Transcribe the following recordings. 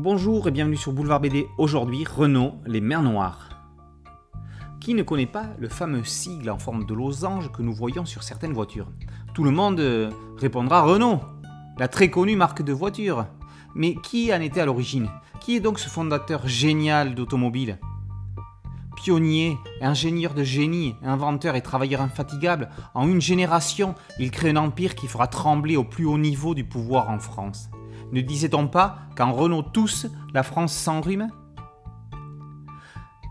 Bonjour et bienvenue sur Boulevard BD. Aujourd'hui, Renault, les mers noires. Qui ne connaît pas le fameux sigle en forme de losange que nous voyons sur certaines voitures? Tout le monde euh, répondra Renault, la très connue marque de voiture. Mais qui en était à l'origine? Qui est donc ce fondateur génial d'automobile? Pionnier, ingénieur de génie, inventeur et travailleur infatigable, en une génération, il crée un empire qui fera trembler au plus haut niveau du pouvoir en France. Ne disait-on pas qu'en Renault tous, la France s'enrhume?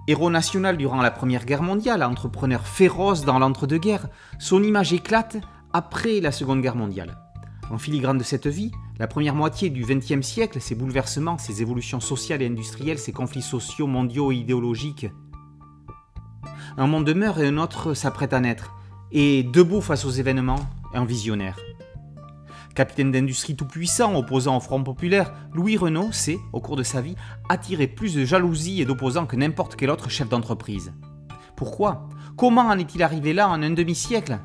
Héros national durant la Première Guerre mondiale, entrepreneur féroce dans l'entre-deux-guerres, son image éclate après la Seconde Guerre mondiale. En filigrane de cette vie, la première moitié du XXe siècle, ses bouleversements, ses évolutions sociales et industrielles, ses conflits sociaux, mondiaux et idéologiques. Un monde meurt et un autre s'apprête à naître, et debout face aux événements, un visionnaire. Capitaine d'industrie tout-puissant, opposant au Front populaire, Louis Renault s'est, au cours de sa vie, attiré plus de jalousie et d'opposants que n'importe quel autre chef d'entreprise. Pourquoi? Comment en est-il arrivé là en un demi-siècle?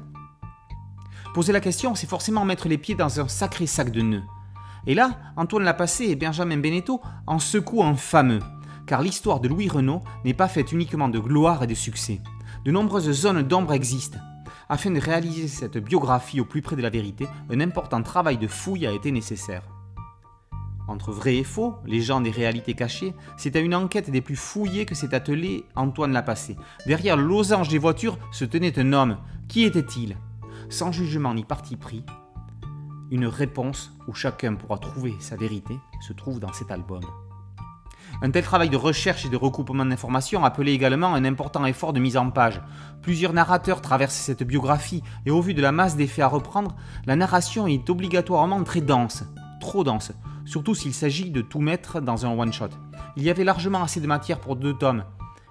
Poser la question, c'est forcément mettre les pieds dans un sacré sac de nœuds. Et là, Antoine Lapassé et Benjamin Beneteau en secouent un fameux, car l'histoire de Louis Renault n'est pas faite uniquement de gloire et de succès. De nombreuses zones d'ombre existent, afin de réaliser cette biographie au plus près de la vérité, un important travail de fouille a été nécessaire. Entre vrai et faux, légendes et réalités cachées, c'est à une enquête des plus fouillées que s'est attelé Antoine Lapassé. Derrière losange des voitures se tenait un homme. Qui était-il? Sans jugement ni parti pris, une réponse où chacun pourra trouver sa vérité se trouve dans cet album. Un tel travail de recherche et de recoupement d'informations appelait également un important effort de mise en page. Plusieurs narrateurs traversent cette biographie et au vu de la masse des faits à reprendre, la narration est obligatoirement très dense, trop dense, surtout s'il s'agit de tout mettre dans un one-shot. Il y avait largement assez de matière pour deux tomes,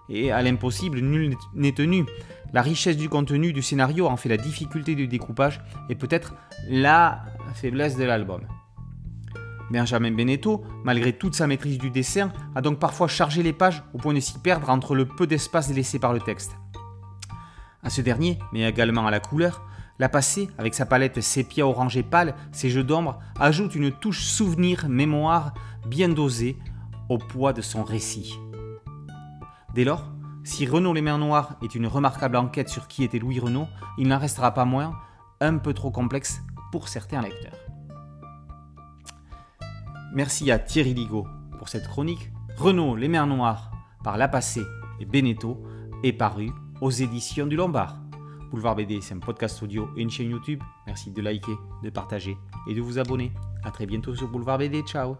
et à l'impossible, nul n'est tenu. La richesse du contenu du scénario en fait la difficulté du découpage et peut-être la faiblesse de l'album. Benjamin Beneteau, malgré toute sa maîtrise du dessin, a donc parfois chargé les pages au point de s'y perdre entre le peu d'espace laissé par le texte. À ce dernier, mais également à la couleur, la passée, avec sa palette sépia orangé pâle, ses jeux d'ombre, ajoute une touche souvenir, mémoire bien dosée au poids de son récit. Dès lors, si Renaud les Mers Noires est une remarquable enquête sur qui était Louis Renaud, il n'en restera pas moins un peu trop complexe pour certains lecteurs. Merci à Thierry Ligo pour cette chronique. Renault Les Mers Noires par La Passé et Beneteau est paru aux éditions du Lombard. Boulevard BD, c'est un podcast audio et une chaîne YouTube. Merci de liker, de partager et de vous abonner. A très bientôt sur Boulevard BD. Ciao